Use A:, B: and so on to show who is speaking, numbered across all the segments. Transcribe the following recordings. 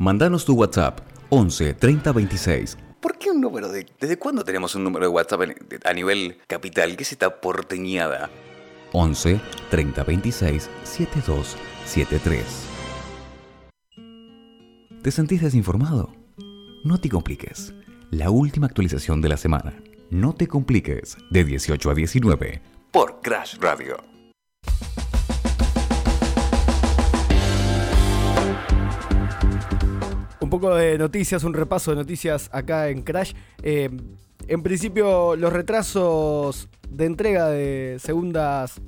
A: Mandanos tu WhatsApp 11 30 26.
B: ¿Por qué un número de.? ¿Desde cuándo tenemos un número de WhatsApp a nivel capital? ¿Qué es esta porteñada?
A: 11 30 26 72 73. ¿Te sentís desinformado? No te compliques. La última actualización de la semana. No te compliques, de 18 a 19,
B: por Crash Radio.
C: Un poco de noticias, un repaso de noticias acá en Crash. Eh, en principio, los retrasos de entrega de segundas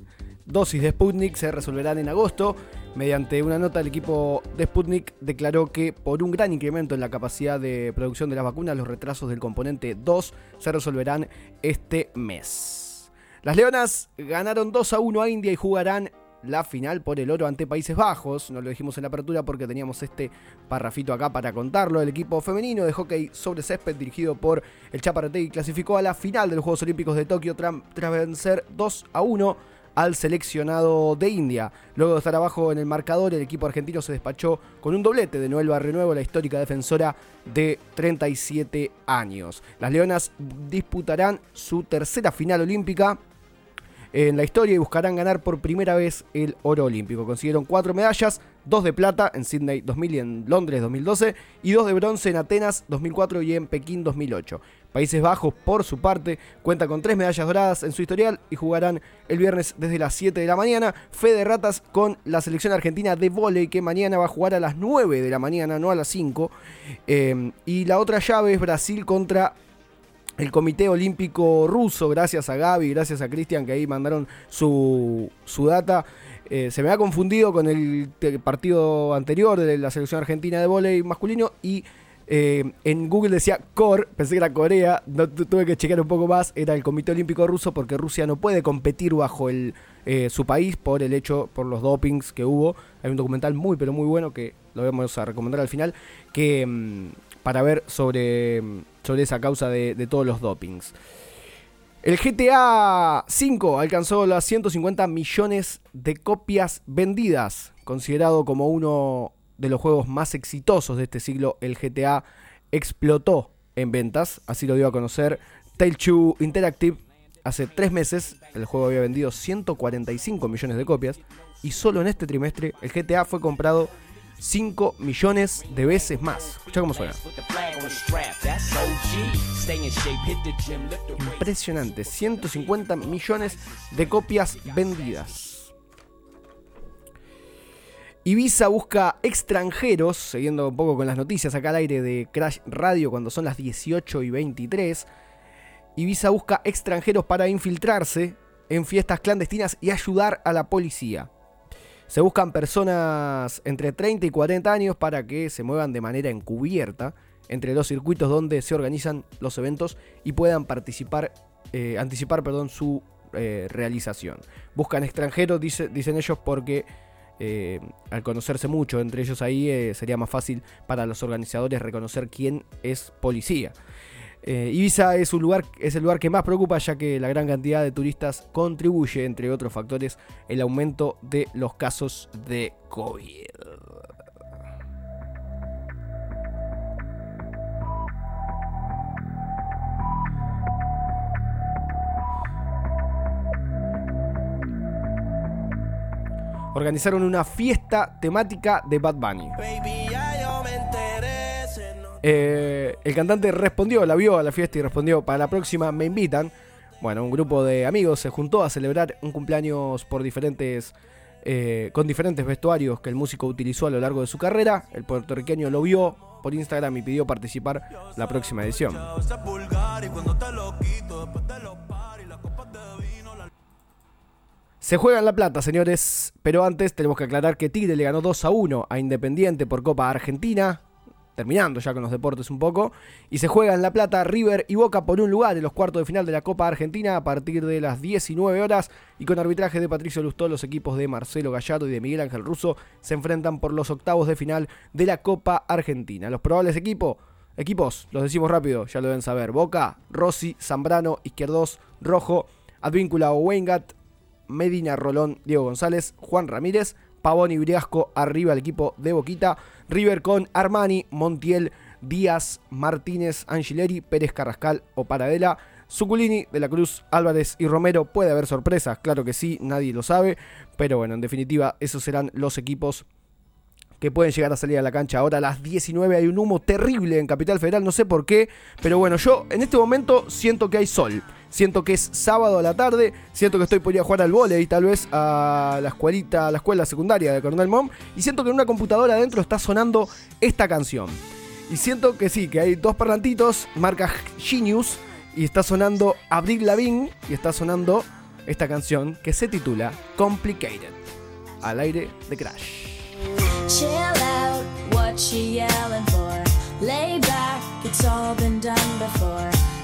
C: dosis de Sputnik se resolverán en agosto. Mediante una nota, el equipo de Sputnik declaró que por un gran incremento en la capacidad de producción de las vacunas, los retrasos del componente 2 se resolverán este mes. Las Leonas ganaron 2 a 1 a India y jugarán la final por el oro ante Países Bajos. No lo dijimos en la apertura porque teníamos este parrafito acá para contarlo. El equipo femenino de hockey sobre césped dirigido por el Chaparate clasificó a la final de los Juegos Olímpicos de Tokio tras vencer 2 a 1 al seleccionado de India. Luego de estar abajo en el marcador, el equipo argentino se despachó con un doblete de Noel Barrenuevo, la histórica defensora de 37 años. Las Leonas disputarán su tercera final olímpica en la historia y buscarán ganar por primera vez el oro olímpico. Consiguieron cuatro medallas, dos de plata en Sydney 2000 y en Londres 2012 y dos de bronce en Atenas 2004 y en Pekín 2008. Países Bajos, por su parte, cuenta con tres medallas doradas en su historial y jugarán el viernes desde las 7 de la mañana. Fe ratas con la selección argentina de vóley que mañana va a jugar a las 9 de la mañana, no a las 5. Eh, y la otra llave es Brasil contra el Comité Olímpico Ruso, gracias a Gaby, gracias a Cristian que ahí mandaron su, su data. Eh, se me ha confundido con el, partido anterior de la selección argentina de vóley masculino y eh, en Google decía CORE, pensé que era Corea, tuve que chequear un poco más, era el Comité Olímpico Ruso porque Rusia no puede competir bajo el, eh, su país por el hecho, por los dopings que hubo. Hay un documental muy pero muy bueno que lo vamos a recomendar al final, que mm, para ver sobre, sobre esa causa de, todos los dopings. El GTA V alcanzó las 150 millones de copias vendidas, considerado como uno de los juegos más exitosos de este siglo, el GTA explotó en ventas, así lo dio a conocer Tale2 Interactive. Hace tres meses el juego había vendido 145 millones de copias y solo en este trimestre el GTA fue comprado 5 millones de veces más. Escucha cómo suena. Impresionante, 150 millones de copias vendidas. Ibiza busca extranjeros, siguiendo un poco con las noticias acá al aire de Crash Radio cuando son las 18 y 23. Ibiza busca extranjeros para infiltrarse en fiestas clandestinas y ayudar a la policía. Se buscan personas entre 30 y 40 años para que se muevan de manera encubierta entre los circuitos donde se organizan los eventos y puedan participar, eh, anticipar perdón, su eh, realización. Buscan extranjeros, dicen ellos, porque eh, al conocerse mucho entre ellos ahí, sería más fácil para los organizadores reconocer quién es policía. Eh, Ibiza es, un lugar, es el lugar que más preocupa ya que la gran cantidad de turistas contribuye, entre otros factores, el aumento de los casos de COVID. organizaron una fiesta temática de Bad Bunny. Eh, el cantante respondió, la vio a la fiesta y respondió, para la próxima me invitan. Bueno, un grupo de amigos se juntó a celebrar un cumpleaños por diferentes, eh, con diferentes vestuarios que el músico utilizó a lo largo de su carrera. El puertorriqueño lo vio por Instagram y pidió participar la próxima edición. Se juega en La Plata, señores, pero antes tenemos que aclarar que Tigre le ganó 2 a 1 a Independiente por Copa Argentina, terminando ya con los deportes un poco, y se juega en La Plata River y Boca por un lugar en los cuartos de final de la Copa Argentina a partir de las 19 horas y con arbitraje de Patricio Lustó los equipos de Marcelo Gallardo y de Miguel Ángel Russo se enfrentan por los octavos de final de la Copa Argentina. Los probables equipos, equipos, los decimos rápido, ya lo deben saber, Boca, Rossi, Zambrano, Izquierdos, Rojo, Advíncula Wengat, Medina Rolón, Diego González, Juan Ramírez, Pavón y Briasco arriba el equipo de Boquita. River con Armani, Montiel, Díaz, Martínez, Angileri, Pérez Carrascal o Paradela. Zuculini, De la Cruz, Álvarez y Romero. Puede haber sorpresas, claro que sí, nadie lo sabe. Pero bueno, en definitiva, esos serán los equipos que pueden llegar a salir a la cancha. Ahora a las 19 hay un humo terrible en Capital Federal, no sé por qué, pero bueno, yo en este momento siento que hay sol. Siento que es sábado a la tarde, siento que estoy por ir a jugar al volei, tal vez a la escuelita, a la escuela secundaria de Coronel Mom, y siento que en una computadora adentro está sonando esta canción. Y siento que sí, que hay dos parlantitos, marca Genius, y está sonando Abril Lavigne, y está sonando esta canción que se titula Complicated, al aire de Crash. Chill out, what you yelling for? Lay back, it's all been done before.